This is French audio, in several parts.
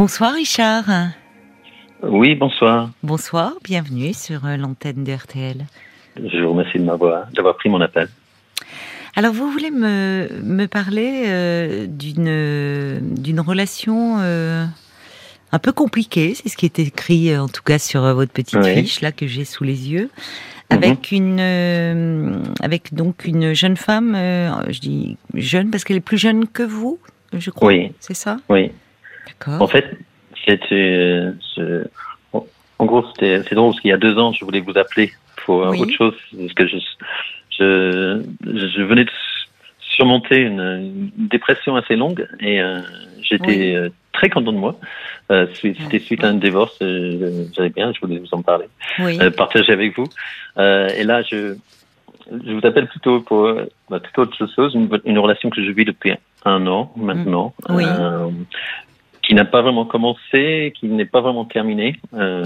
Bonsoir Richard. Oui, bonsoir. Bonsoir, bienvenue sur euh, l'antenne de RTL. Je vous remercie de m'avoir d'avoir pris mon appel. Alors vous voulez me, me parler euh, d'une d'une relation euh, un peu compliquée, c'est ce qui est écrit en tout cas sur votre petite Oui. fiche là que j'ai sous les yeux, avec une euh, avec donc une jeune femme, je dis jeune parce qu'elle est plus jeune que vous, je crois. Oui. C'est ça? Oui. En fait, c'était. en- gros, c'était c'est drôle parce qu'il y a deux ans, je voulais vous appeler pour euh, Oui. autre chose parce que je, je, je venais de surmonter une, une dépression assez longue et euh, j'étais Oui. euh, très content de moi. Euh, c'était suite à un divorce, j'allais bien, je voulais vous en parler. Oui. partager avec vous. Et là, je, je vous appelle plutôt pour bah, toute autre chose, une, une relation que je vis depuis un an maintenant. Oui. Qui n'a pas vraiment commencé, qui n'est pas vraiment terminée. Euh,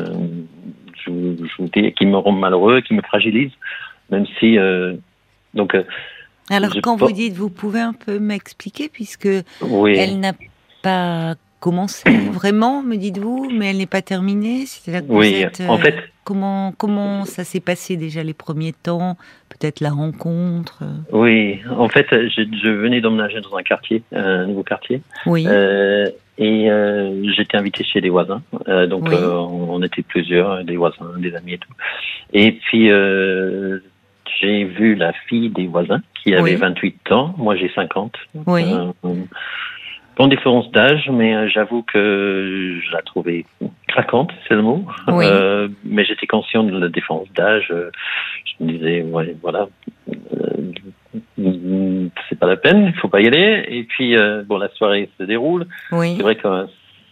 je, vous- je vous dis, qui me rend malheureux, qui me fragilise, même si euh, donc euh, Alors quand vous dites, vous pouvez un peu m'expliquer puisque oui. Elle n'a pas commencé vraiment, me dites-vous, mais elle n'est pas terminée. Que Oui, êtes, en fait, comment comment ça s'est passé déjà les premiers temps, peut-être la rencontre. oui, en fait, je, je venais d'emménager dans un quartier, un nouveau quartier, Oui, Euh, et euh, j'étais invité chez des voisins. Euh, donc Oui. euh, on, était plusieurs, des voisins, des amis et tout. Et puis euh, j'ai vu la fille des voisins qui avait Oui. 28 ans, moi j'ai 50. oui, Grande différence d'âge, mais euh, j'avoue que je la trouvais craquante, c'est le mot. Oui. Euh, mais j'étais conscient de la différence d'âge. Je me disais, ouais, voilà, euh, c'est pas la peine, il faut pas y aller. Et puis, euh, bon, la soirée se déroule. oui, C'est vrai que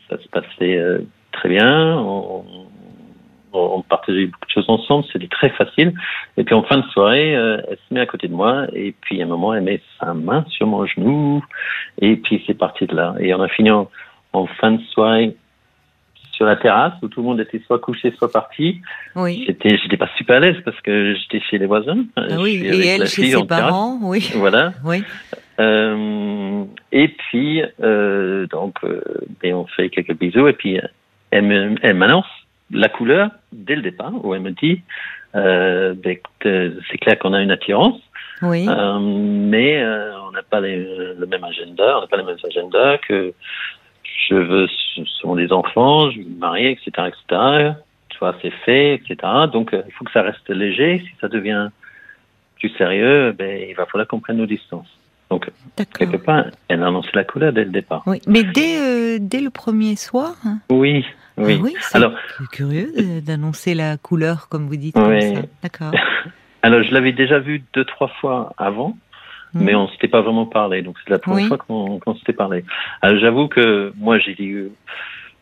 ça se passait euh, très bien. On, on partageait beaucoup de choses ensemble, c'était très facile. Et puis en fin de soirée, euh, elle se met à côté de moi et puis à un moment, elle met sa main sur mon genou et puis c'est parti de là. Et on a fini en, en fin de soirée sur la terrasse où tout le monde était soit couché, soit parti. oui. J'étais, j'étais pas super à l'aise parce que j'étais chez les voisins. Ah oui, et elle chez ses terrasse. parents, oui, Voilà. oui, Euh, et puis, euh, donc, euh, ben, on fait quelques bisous et puis elle m'annonce la couleur dès le départ où elle me dit, euh, c'est clair qu'on a une attirance, oui, euh, mais euh, on n'a pas les- le même agenda, on n'a pas les mêmes agendas que je veux ce sont des enfants, je veux me marier, etc., etc. Tu vois, c'est fait, etc. Donc, euh, il faut que ça reste léger. Si ça devient plus sérieux, ben, il va falloir qu'on prenne nos distances. Donc, quelque part, elle a annoncé la couleur dès le départ. Oui, mais dès dès le premier soir. hein. Oui, oui. Ah oui, Alors- curieux d'annoncer la couleur comme vous dites. Oui. D'accord. Alors, je l'avais déjà vu deux, trois fois avant, mais Mhm. on s'était pas vraiment parlé. Donc, c'est la première Oui. fois qu'on s'était parlé. Alors, j'avoue que moi, j'ai dit euh,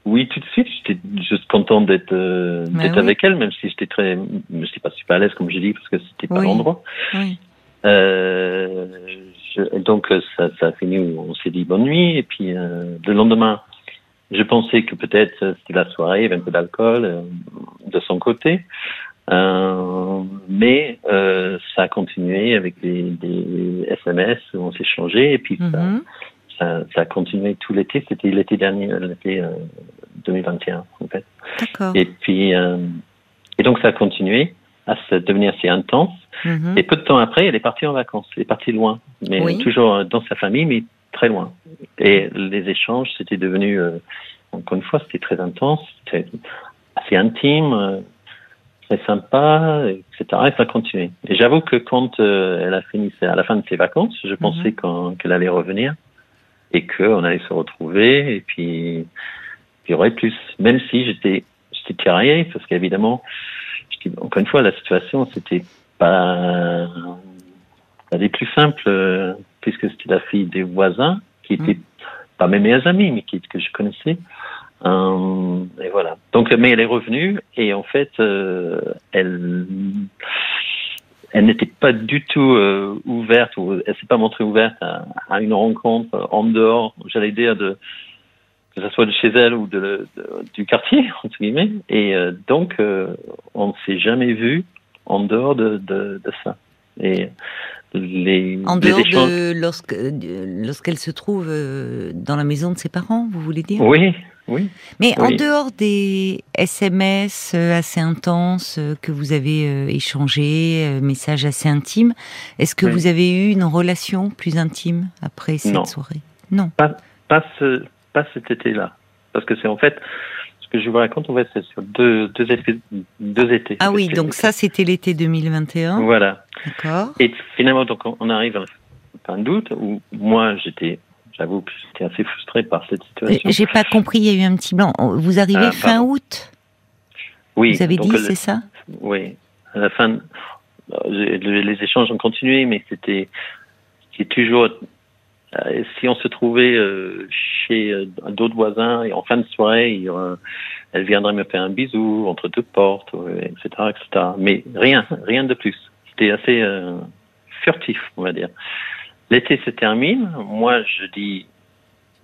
oui tout de suite. J'étais juste content d'être euh, Bah avec elle, même si j'étais très, je suis pas super à l'aise, comme j'ai dit, parce que c'était pas l'endroit. Oui, Euh, je- donc, ça, ça a fini où on s'est dit bonne nuit. Et puis, euh, le lendemain, je pensais que peut-être euh, c'était la soirée, il y avait un peu d'alcool euh, de son côté. Euh, mais euh, ça a continué avec des, des SMS où on s'est changé et puis ça, Mhm. ça, ça a continué tout l'été. C'était l'été dernier, l'été euh, 2021 en fait. Et puis euh, et donc ça a continué à se devenir assez intense. Mhm. Et peu de temps après, elle est partie en vacances. Elle est partie loin, mais Oui. toujours euh, dans sa famille, mais très loin. Et les échanges, c'était devenu, euh, encore une fois, c'était très intense, c'était assez intime, euh, très sympa, etc. Et ça a continué. Et j'avoue que quand euh, elle a fini à la fin de ses vacances, je pensais qu'en- qu'elle allait revenir et qu'on allait se retrouver et puis il y aurait plus. Même si j'étais j'étais tiraillé parce qu'évidemment, encore une fois, la situation c'était pas pas des plus simples euh, puisque c'était la fille des voisins qui étaient pas mes meilleurs amis mais qui que je connaissais. Euh, et voilà. Donc, mais elle est revenue et en fait, euh, elle, elle n'était pas du tout euh, ouverte ou elle s'est pas montrée ouverte à, à une rencontre en dehors, j'allais dire de que ce soit de chez elle ou de, de- du quartier entre guillemets. Et donc, on ne s'est jamais vu en dehors de, de, de ça. Et les, En les dehors échanges- de lorsque de- lorsqu'elle se trouve euh, dans la maison de ses parents, vous voulez dire? Oui, Oui. Mais en dehors des SMS euh, assez intenses euh, que vous avez échangés, messages assez intimes, est-ce que Oui. vous avez eu une relation plus intime après cette Non. soirée? Non. Pas, ce, pas cet été-là. Parce que c'est en fait, que je vous raconte, en fait, c'est sur deux, deux, étés, deux étés. Ah oui, donc ça c'était l'été 2021. Voilà. D'accord. Et finalement, donc, on- arrive à fin d'août où moi, j'étais, j'avoue que j'étais assez frustré par cette situation. J'ai pas compris, il y a eu un petit blanc. Vous arrivez Ah, fin août? Oui. Vous avez dit, c'est ça? Oui. À la fin, euh, les échanges ont continué, mais c'était, c'est toujours, euh, si on se trouvait euh, chez euh, d'autres voisins et en fin de soirée, il elle viendrait me faire un bisou entre deux portes, etc., etc. Mais rien, rien de plus. C'était assez euh, furtif, on va dire. L'été se termine. Moi, je dis,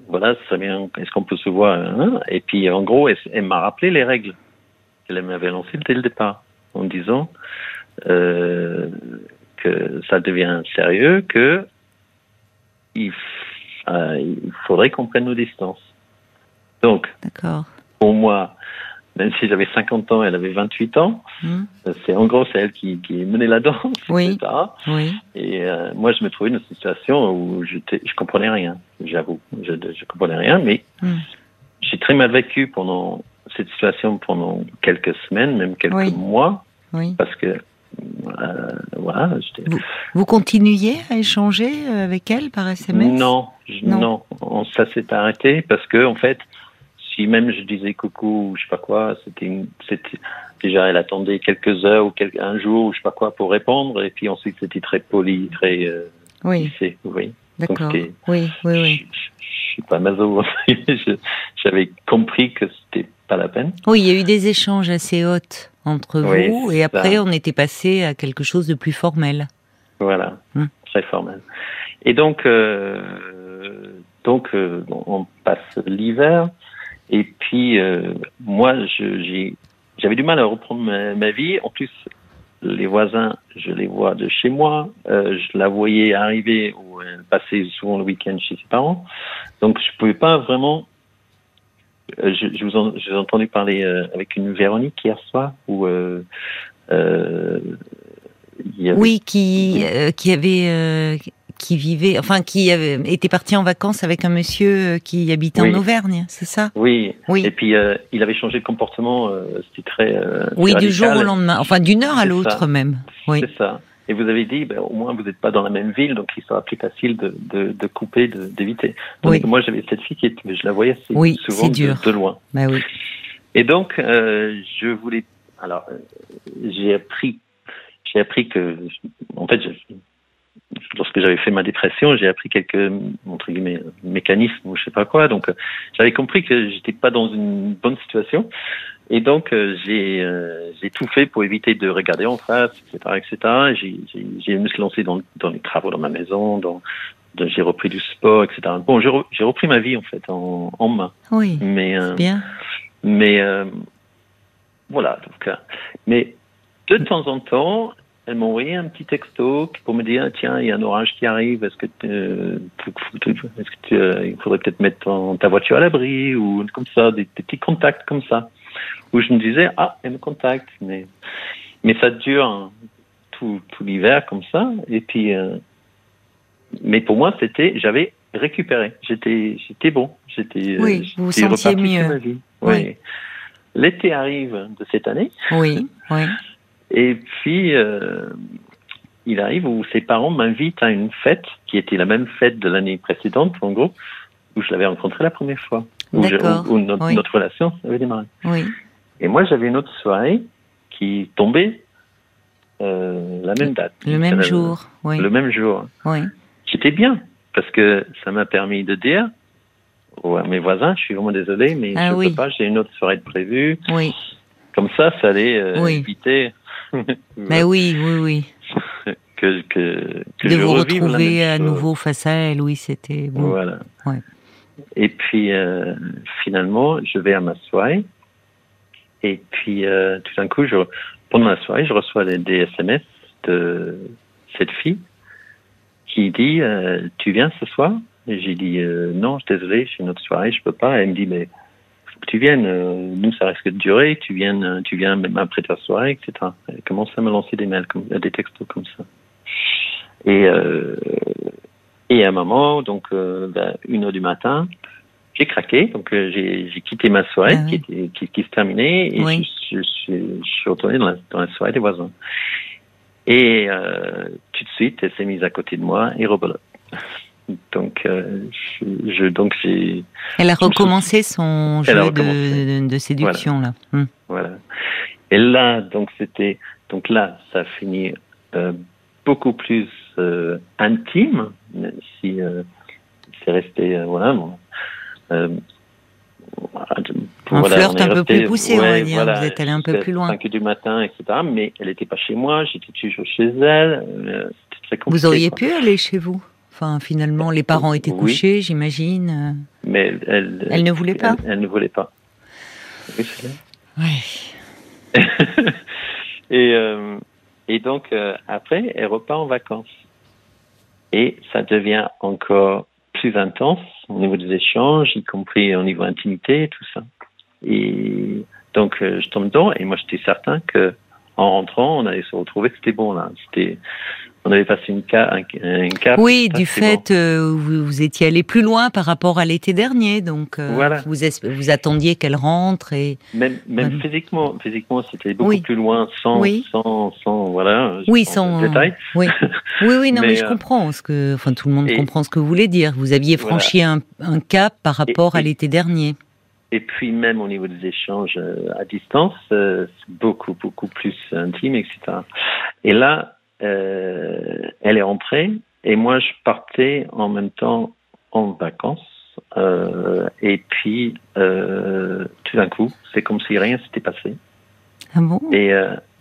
voilà, ça bien. Est-ce qu'on peut se voir hein? Et puis, en gros, elle, elle m'a rappelé les règles qu'elle m'avait lancées dès le départ, en disant euh, que ça devient sérieux, que il, euh, il faudrait qu'on prenne nos distances. Donc, pour moi, même si j'avais 50 ans, elle avait 28 ans, Hmm, c'est en gros c'est elle qui, qui menait la danse, Oui. etc. oui. Et euh, moi, je me trouvais dans une situation où j'étais, je comprenais rien, j'avoue. Je, je comprenais rien, mais Hmm. j'ai très mal vécu pendant cette situation pendant quelques semaines, même quelques Oui. mois, parce que voilà, j'étais. Vous continuiez à échanger euh, avec elle par SMS Non, je- Non. non, on- ça s'est arrêté parce que en fait, si même je disais coucou ou je sais pas quoi, c'était, déjà elle attendait quelques heures ou un jour ou je sais pas quoi pour répondre et puis ensuite c'était très poli, très euh, Oui, vous voyez. d'accord. Oui, oui, oui. Je, je- je suis pas maso. J'avais compris que c'était pas la peine. Oui, il y a eu des échanges assez hautes entre Oui, vous et après ça. on était passé à quelque chose de plus formel. Voilà, Hmm. très formel. Et donc, euh, donc euh, on passe l'hiver. Et puis, euh, moi, j'avais du mal à reprendre ma, ma vie. En plus, les voisins, je les vois de chez moi. Euh, je la voyais arriver ou elle passait souvent le week-end chez ses parents. Donc, je pouvais pas vraiment. Euh, Je, je vous en, j'ai entendu parler euh, avec une Véronique hier soir où euh, avait Oui, qui euh, qui avait euh, qui vivait, enfin qui avait, était parti en vacances avec un monsieur qui habitait Oui. en Auvergne, c'est ça? Oui, Oui. et puis euh, il avait changé de comportement, c'était très. Oui, très du jour au lendemain, enfin d'une heure à l'autre même. Oui. C'est ça. Et vous avez dit, ben, au moins vous n'êtes pas dans la même ville, donc il sera plus facile de, de, de couper, d'éviter. Oui. moi j'avais cette fille qui était, je la voyais Oui, souvent de, de loin. Bah oui. Et donc euh, je voulais, alors euh, j'ai appris, j'ai appris que, en fait, je- lorsque j'avais fait ma dépression, j'ai appris quelques entre guillemets mécanismes ou je sais pas quoi. Donc euh, j'avais compris que j'étais pas dans une bonne situation. Et donc euh, j'ai euh, j'ai tout fait pour éviter de regarder en face, etc., etc. J'ai j'ai j'ai me suis lancé dans dans les travaux dans ma maison, dans j'ai repris du sport, etc. Bon, j'ai re- j'ai repris ma vie en fait en, en main. Oui. Mais euh, Bien. mais euh, voilà, donc. euh, mais de temps en temps, elle m'a envoyé un petit texto pour me dire tiens, il y a un orage qui arrive. Est-ce que est-ce tu, euh, il faudrait peut-être mettre ton- ta voiture à l'abri ou comme ça, des, des petits contacts comme ça. Où je me disais ah, elle me contacte, mais mais ça dure tout, tout l'hiver comme ça. Et puis, euh, mais pour moi, c'était j'avais récupéré. J'étais j'étais bon. J'étais Oui, euh, vous vous j'étais sentiez mieux. ma vie. Oui. Oui. L'été arrive de cette année, Oui. Oui. et puis euh, il arrive où ses parents m'invitent à une fête qui était la même fête de l'année précédente, en gros, où je l'avais rencontré la première fois, je- où notre, Oui. notre relation avait démarré. Oui. Et moi, j'avais une autre soirée qui tombait euh, la même date, Le même jour. Oui. le même jour. Oui. J'étais bien parce que ça m'a permis de dire à mes voisins, je suis vraiment désolé, mais Ah je oui. peux pas, j'ai une autre soirée de prévue. Oui. Comme ça, ça allait euh, Oui. éviter Mais oui, oui, oui. que, que, que de je vous retrouver à nouveau face à elle, oui, c'était bon. Voilà. Ouais. Et puis euh, finalement, je vais à ma soirée. Et puis euh, tout d'un coup, je, pendant la soirée, je reçois des, SMS de cette fille qui dit euh, Tu viens ce soir? J'ai dit euh, Non, je suis désolé, j'ai une autre soirée, je peux pas. Elle me dit Mais faut que tu viennes. Euh, nous, ça risque de durer. Tu viennes, tu viens même après ta soirée, etc. Elle commence à me lancer des mails, comme, des textos comme ça. Et et à un moment, donc vers une heure du matin, j'ai craqué, donc j'ai quitté ma soirée ah qui, était, qui, qui, se terminait et je, je, je, suis retourné dans la, dans la soirée des voisins. Et euh, tout de suite, elle s'est mise à côté de moi et rebelote. Donc, euh, je, donc j'ai. Elle a recommencé son jeu De, de, séduction voilà. là. Hmm. Voilà. Et là, donc c'était, donc là, ça a fini euh, beaucoup plus euh, intime, si euh, c'est resté, euh, voilà. Bon, un flirt un peu plus poussé, on va dire. Vous êtes allé un peu plus loin. 5 du matin, etc. Mais elle n'était pas chez moi, j'étais toujours chez elle. Euh, très compliqué. Vous auriez pu aller chez vous? Enfin, finalement, les parents étaient couchés, j'imagine. Mais elle, elle, ne voulait pas? elle, ne voulait pas. Oui, ouais. et, euh, et donc, euh, après, elle repart en vacances. Et ça devient encore plus intense au niveau des échanges, y compris au niveau intimité, tout ça. Et donc, euh, je tombe dedans et moi, j'étais certain que en rentrant, on allait se retrouver, c'était bon là. C'était, on avait passé une cap. Un, cap oui, du fait, euh, vous, vous, étiez allé plus loin par rapport à l'été dernier, donc euh, voilà. vous, vous attendiez qu'elle rentre et. Même, même physiquement, physiquement, c'était beaucoup plus loin, sans, sans, sans, voilà. Oui, sans détail. Oui, oui, oui, non, mais, je comprends ce que, enfin, tout le monde comprend ce que vous voulez dire. Vous aviez franchi un, un, cap par rapport à l'été dernier. Et puis même au niveau des échanges à distance, c'est beaucoup, beaucoup plus intime, etc. Et là, euh, elle est rentrée et moi je partais en même temps en vacances. Euh, et puis euh, tout d'un coup, c'est comme si rien s'était passé. Ah bon? Et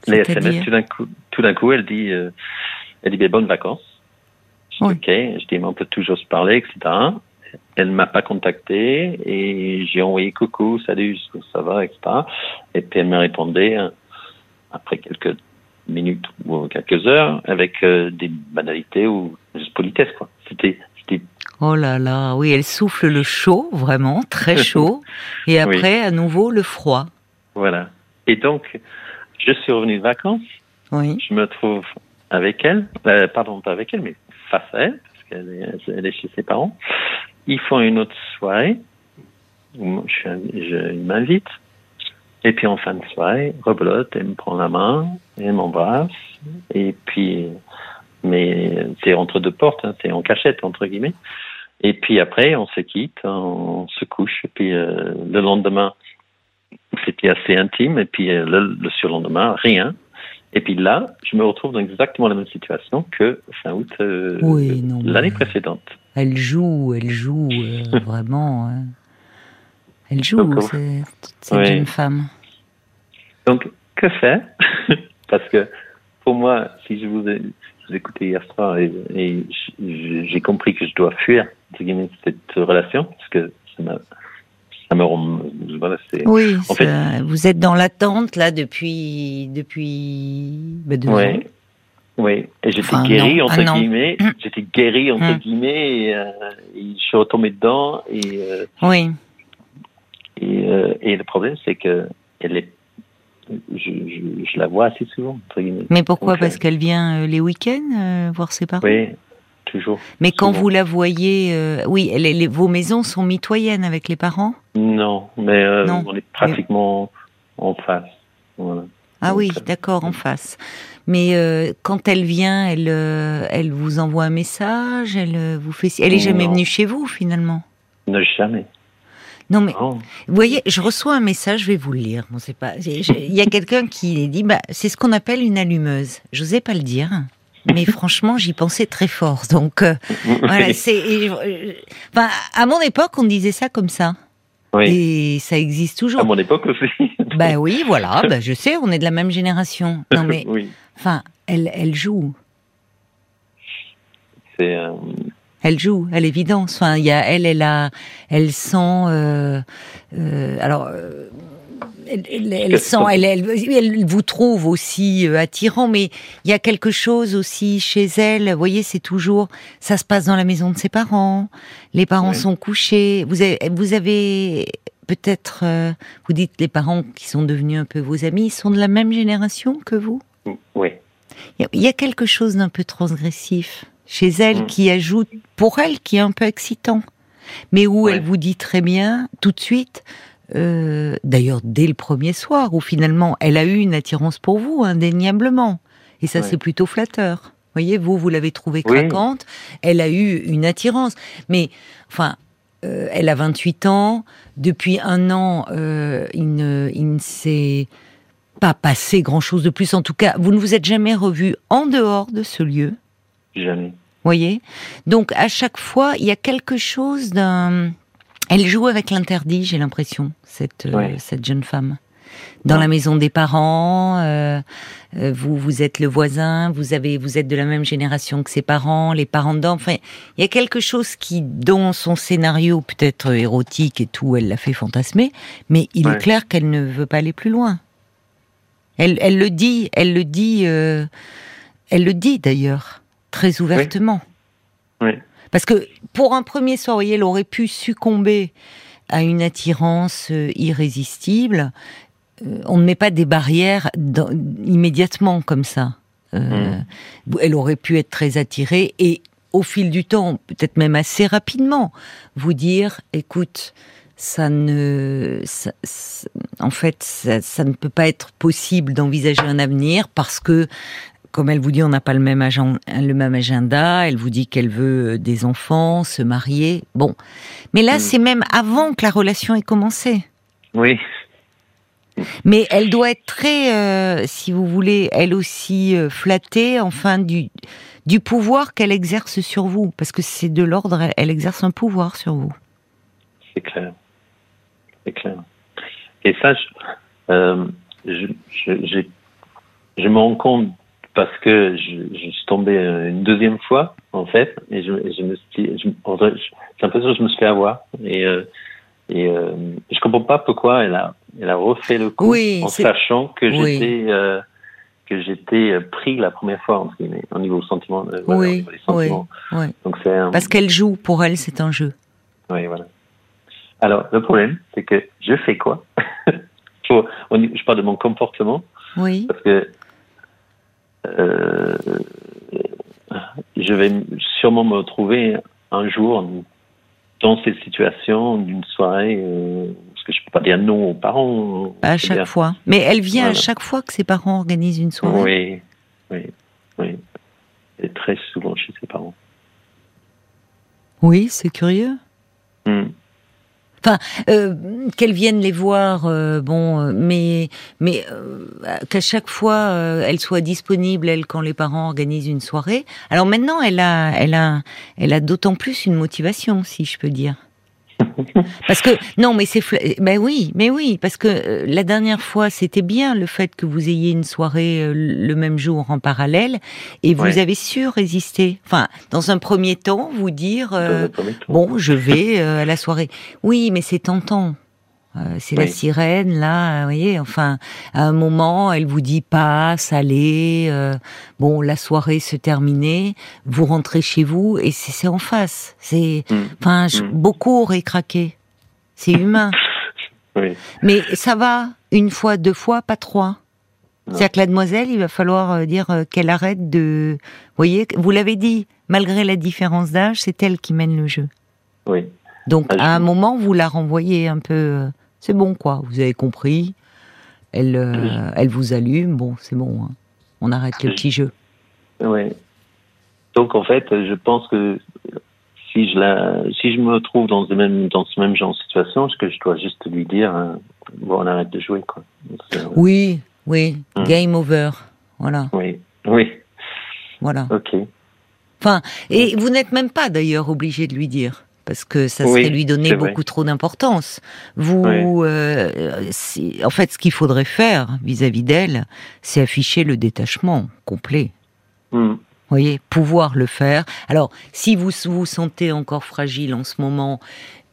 les SMS, tout d'un coup, tout d'un coup, elle dit, elle dit, bonnes vacances. Ok. Je dis, mais on peut toujours se parler, etc. Elle m'a pas contacté et j'ai envoyé coucou, salut, ça va, etc. Et puis elle me répondait après quelques minutes ou quelques heures avec euh, des banalités ou juste politesse quoi. C'était Oh là là, oui, elle souffle le chaud, vraiment, très chaud, et après, à nouveau, le froid. Voilà. Et donc, je suis revenu de vacances. Oui. Je me trouve avec elle, euh, pardon, pas avec elle, mais face à elle, parce qu'elle est, elle est chez ses parents. Ils font une autre soirée. Je, je, je m'invite. Et puis en fin de soirée, rebelote, elle me prend la main, elle m'embrasse, et puis, mais c'est entre deux portes, hein, c'est en cachette entre guillemets. Et puis après, on se quitte, on se couche, et puis euh, le lendemain, c'était assez intime, et puis euh, le, le, surlendemain, rien. Et puis là, je me retrouve dans exactement la même situation que fin août euh, l'année précédente. Elle joue, elle joue vraiment. Hein. Elle joue, cette jeune femme. Donc, que faire? Parce que pour moi, si je vous ai, hier soir et, j'ai compris que je dois fuir cette relation, parce que ça m'a ça me rend, voilà, oui, en fait, vous êtes dans l'attente là depuis depuis bah, deux ans. Oui, et j'étais guéri entre guillemets. J'étais guéri entre hum. guillemets et, euh, et, je suis retombé dedans et euh, oui. Et, euh, et le problème c'est que elle est je, je, je, la vois assez souvent. Mais pourquoi Donc, Parce euh, qu'elle vient euh, les week-ends voir ses parents? Oui, toujours. Mais quand vous la voyez, oui, les, les, vos maisons sont mitoyennes avec les parents? Non, mais non. on est pratiquement mais... en face. Voilà. Ah oui, d'accord, en face. Mais euh, quand elle vient, elle, elle vous envoie un message, elle vous fait. Elle est jamais non. venue chez vous finalement? Ne jamais. Non mais, vous voyez, je reçois un message, je vais vous le lire. Bon, c'est pas, il y a quelqu'un qui dit, bah, c'est ce qu'on appelle une allumeuse. J'osais pas le dire, mais franchement, j'y pensais très fort. Donc, euh, voilà, c'est, enfin, à mon époque, on disait ça comme ça. Oui. Et ça existe toujours. À mon époque aussi. bah oui, voilà, bah, je sais, on est de la même génération. Non mais, oui. enfin, elle, elle joue. C'est. Euh elle joue, à l'évidence. Enfin, il y a elle, elle a, elle sent. Euh, euh, alors. Euh, elle, elle, elle sent, elle, elle, vous trouve aussi attirant, mais il y a quelque chose aussi chez elle. Vous voyez, c'est toujours, ça se passe dans la maison de ses parents. Les parents oui. sont couchés. Vous avez, vous avez peut-être, euh, vous dites les parents qui sont devenus un peu vos amis, ils sont de la même génération que vous? Oui. Il y a quelque chose d'un peu transgressif chez elle mm. qui ajoute, pour elle, qui est un peu excitant, mais où elle vous dit très bien, tout de suite, euh, d'ailleurs dès le premier soir, où finalement elle a eu une attirance pour vous, indéniablement, et ça c'est plutôt flatteur. Vous voyez, vous, vous l'avez trouvée craquante, elle a eu une attirance, mais enfin, euh, elle a 28 ans, depuis un an, euh, il ne, il ne s'est pas passé grand-chose de plus. En tout cas, vous ne vous êtes jamais revu en dehors de ce lieu. Jamais. Voyez? Donc, à chaque fois, il y a quelque chose d'un... Elle joue avec l'interdit, j'ai l'impression, cette, euh, cette jeune femme. Dans la maison des parents, euh, euh, vous vous êtes le voisin, vous avez vous êtes de la même génération que ses parents, les parents d'enfants. il y a quelque chose qui, dans son scénario peut-être érotique et tout, elle l'a fait fantasmer, mais il est clair qu'elle ne veut pas aller plus loin. Elle, elle le dit, elle le dit, euh, elle le dit d'ailleurs très ouvertement. Oui. Parce que pour un premier soir, elle aurait pu succomber à une attirance euh, irrésistible. Euh, on ne met pas des barrières immédiatement comme ça. Hmm. Elle aurait pu être très attirée et au fil du temps, peut-être même assez rapidement, vous dire, écoute, ça ne, en fait, ça, ne peut pas être possible d'envisager un avenir parce que, comme elle vous dit, on n'a pas le même, agenda, le même agenda. Elle vous dit qu'elle veut euh, des enfants, se marier. Bon, mais là, mm. c'est même avant que la relation ait commencé. Oui. Mais elle doit être très, euh, si vous voulez, elle aussi euh, flattée, enfin du du pouvoir qu'elle exerce sur vous, parce que c'est de l'ordre. elle exerce un pouvoir sur vous. C'est clair c'est clair. Et ça, euh, je, je, je, me rends compte parce que je, je, suis tombé une deuxième fois, en fait, et je, je me suis, j'ai l'impression que je me suis fait avoir. Et, euh, et euh, je comprends pas pourquoi elle a, elle a refait le coup en sachant que j'étais, euh, que j'étais pris la première fois au niveau sentiment. Euh, oui, oui, oui. Donc c'est parce qu'elle joue pour elle, c'est un jeu. Oui, voilà. Alors, le problème, c'est que je fais quoi? Je parle de mon comportement. Oui. Parce que euh, je vais sûrement me retrouver un jour dans cette situation d'une soirée, euh, parce que je ne peux pas dire non aux parents. À chaque fois. Mais elle vient à chaque fois que ses parents organisent une soirée. Oui, oui, oui. Et très souvent chez ses parents. Oui, c'est curieux. Hmm. Enfin, euh, qu'elles viennent les voir, euh, bon, euh, mais mais qu'à chaque fois elle soit disponible, elle, quand les parents organisent une soirée. Alors maintenant, elle a, elle a, elle a d'autant plus une motivation, si je peux dire. Parce que non, mais c'est ben oui, mais oui, parce que euh, la dernière fois c'était bien le fait que vous ayez une soirée euh, le même jour en parallèle et vous avez su résister. Enfin, dans un premier temps, vous dire euh, bon, je vais à la soirée. Oui, mais c'est tentant. Euh, c'est la sirène là, vous voyez. Enfin, à un moment, elle vous dit passe, allez. Euh, bon, la soirée se terminait, vous rentrez chez vous et c'est en face. C'est, mm. enfin, mm. beaucoup auraient craqué. C'est humain. Mais ça va une fois, deux fois, pas trois. C'est-à-dire que la demoiselle, il va falloir euh, dire qu'elle arrête de. Vous voyez, vous l'avez dit, malgré la différence d'âge, c'est elle qui mène le jeu. Oui. Donc, ah, à un moment, vous la renvoyez un peu c'est bon quoi, vous avez compris. Elle, euh, elle vous allume, bon, c'est bon. Hein. On arrête le petit jeu. Oui. Donc en fait, je pense que si je la, si je me trouve dans, le même, dans ce même genre de situation, ce que je dois juste lui dire, hein, bon, on arrête de jouer quoi. Oui, oui, hmm. game over, voilà. Oui, oui. Voilà. Ok. Enfin, et vous n'êtes même pas d'ailleurs obligé de lui dire parce que ça serait lui donner beaucoup trop d'importance. Vous, euh, en fait, ce qu'il faudrait faire vis-à-vis d'elle, c'est afficher le détachement complet. Hmm. Vous voyez, pouvoir le faire. Alors, si vous vous sentez encore fragile en ce moment,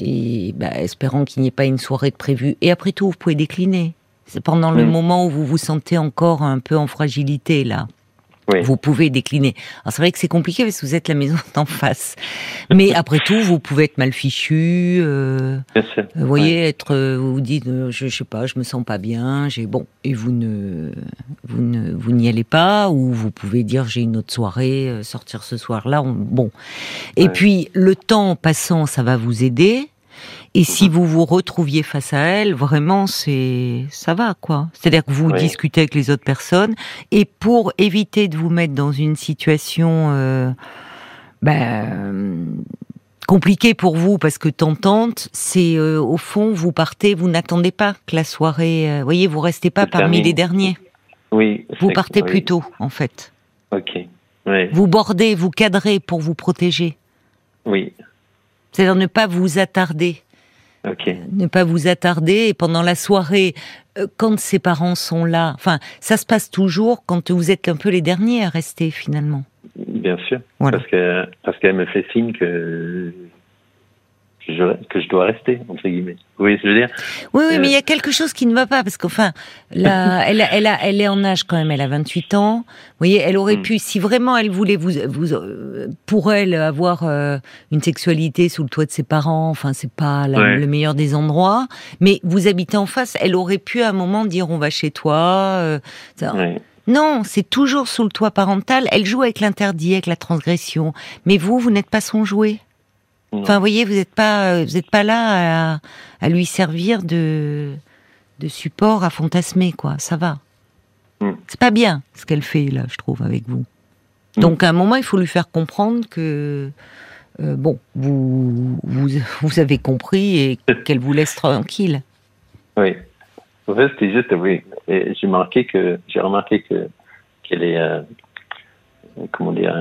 et bah, espérant qu'il n'y ait pas une soirée de prévue, et après tout, vous pouvez décliner. C'est pendant le hmm. moment où vous vous sentez encore un peu en fragilité, là. Vous pouvez décliner. Alors c'est vrai que c'est compliqué parce que vous êtes la maison d'en face. Mais après tout, vous pouvez être mal fichu. Euh, bien sûr. Vous voyez, être, euh, vous dites, euh, je, je sais pas, je me sens pas bien. J'ai bon, et vous ne, vous ne, vous n'y allez pas, ou vous pouvez dire j'ai une autre soirée, euh, sortir ce soir-là. Bon. Et puis le temps passant, ça va vous aider. Et si vous vous retrouviez face à elle, vraiment, c'est ça va quoi. C'est-à-dire que vous discutez avec les autres personnes et pour éviter de vous mettre dans une situation euh, ben, compliquée pour vous parce que tentante, c'est euh, au fond vous partez, vous n'attendez pas que la soirée, euh, voyez, vous restez pas parmi les derniers. Oui. Vous partez plus tôt en fait. Ok. Vous bordez, vous cadrez pour vous protéger. Oui. C'est-à-dire ne pas vous attarder. Ne pas vous attarder et pendant la soirée, euh, quand ses parents sont là, enfin, ça se passe toujours quand vous êtes un peu les derniers à rester finalement. Bien sûr, parce que parce qu'elle me fait signe que que je, que je dois rester, entre guillemets. Vous voyez ce que je veux dire? Oui, oui, mais il y a quelque chose qui ne va pas, parce qu'enfin, là, elle, elle, a, elle est en âge quand même, elle a 28 ans. Vous voyez, elle aurait hmm. pu, si vraiment elle voulait vous, vous euh, pour elle, avoir euh, une sexualité sous le toit de ses parents, enfin, c'est pas le meilleur des endroits, mais vous habitez en face, elle aurait pu à un moment dire on va chez toi. Euh, non, c'est toujours sous le toit parental. Elle joue avec l'interdit, avec la transgression. Mais vous, vous n'êtes pas son jouet. Enfin, vous voyez, vous n'êtes pas, euh, vous n'êtes pas là à, lui servir de, de support à fantasmer, quoi. Ça va. Mm. C'est pas bien ce qu'elle fait là, je trouve, avec vous. Mm. Donc, à un moment, il faut lui faire comprendre que euh, bon, vous, vous, vous avez compris et qu'elle vous laisse tranquille. Oui. En fait, c'était juste, oui. J'ai remarqué que j'ai remarqué que qu'elle est, euh, comment dire,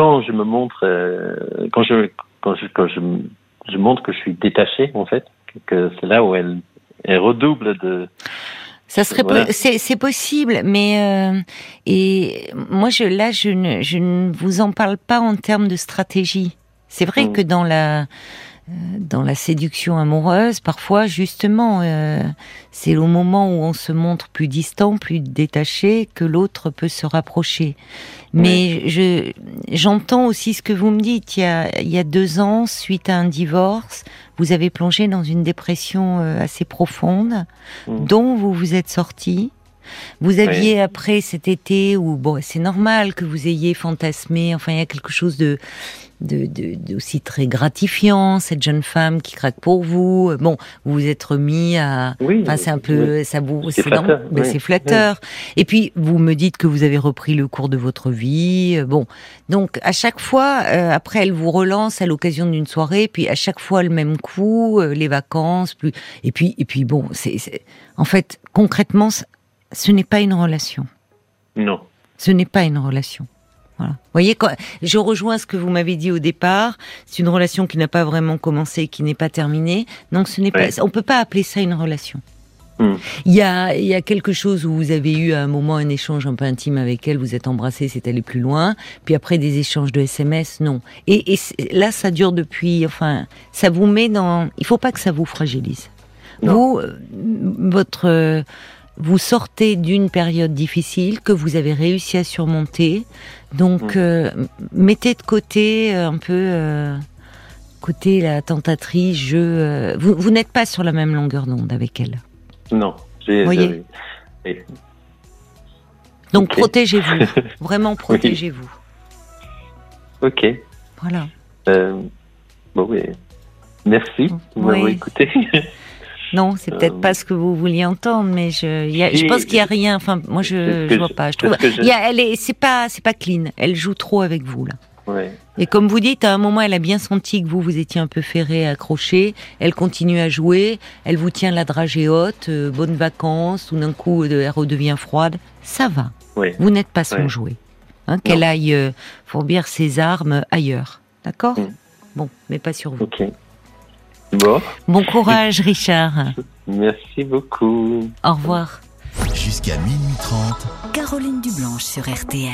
quand je me montre, euh, quand je quand je quand je, je, montre que je suis détaché en fait, que c'est là où elle, elle redouble de. Ça serait c'est possible, mais euh, et moi je là je ne je ne vous en parle pas en termes de stratégie. C'est vrai mm. que dans la dans la séduction amoureuse, parfois justement, euh, c'est au moment où on se montre plus distant, plus détaché, que l'autre peut se rapprocher. Mais je j'entends aussi ce que vous me dites. Il y, a, il y a deux ans, suite à un divorce, vous avez plongé dans une dépression euh, assez profonde, mmh. dont vous vous êtes sorti. Vous aviez après cet été où bon, c'est normal que vous ayez fantasmé. Enfin, il y a quelque chose de de, de, aussi très gratifiant, cette jeune femme qui craque pour vous. Bon, vous vous êtes remis à. Oui. Enfin, c'est un peu, ça vous, c'est flatteur. c'est flatteur. Et puis, vous me dites que vous avez repris le cours de votre vie. Bon, donc à chaque fois, euh, après, elle vous relance à l'occasion d'une soirée, puis à chaque fois le même coup, euh, les vacances, plus. Et puis, et puis bon, c'est, en fait, concrètement, ce n'est pas une relation. Non. Ce n'est pas une relation. Vous voyez, je rejoins ce que vous m'avez dit au départ. C'est une relation qui n'a pas vraiment commencé, qui n'est pas terminée. Donc, ce n'est pas, on peut pas appeler ça une relation. Hmm. Il y, a, il y a quelque chose où vous avez eu à un moment un échange un peu intime avec elle, vous êtes embrassé, c'est allé plus loin. Puis après des échanges de SMS, non. Et, là, ça dure depuis. Enfin, ça vous met dans. Il faut pas que ça vous fragilise. Vous, euh, votre vous sortez d'une période difficile que vous avez réussi à surmonter. Donc, mm. euh, mettez de côté euh, un peu euh, côté la tentatrice. Je, vous, vous n'êtes pas sur la même longueur d'onde avec elle. Non. Voyez. Donc protégez-vous, vraiment protégez-vous. Ok. Voilà. bon oui. Merci de m'avoir écouté. Non, c'est peut-être euh, pas ce que vous vouliez entendre, mais je, je pense qu'il y a rien. Enfin, moi, je, je vois pas. Je trouve, il y a, elle est, c'est pas, c'est pas clean. Elle joue trop avec vous là. Ouais. Et comme vous dites, à un moment, elle a bien senti que vous, vous étiez un peu ferré, accroché. Elle continue à jouer. Elle vous tient la dragée haute. Euh, bonnes vacances. Tout d'un coup, euh, elle redevient froide. Ça va. Vous n'êtes pas son jouet. Hein, Qu'elle aille euh, fourbir ses armes ailleurs. D'accord? Mm. Bon, mais pas sur vous. Bon. Bon courage, Richard. Merci beaucoup. Au revoir. Jusqu'à minuit 30. Caroline Dublanche sur RTL.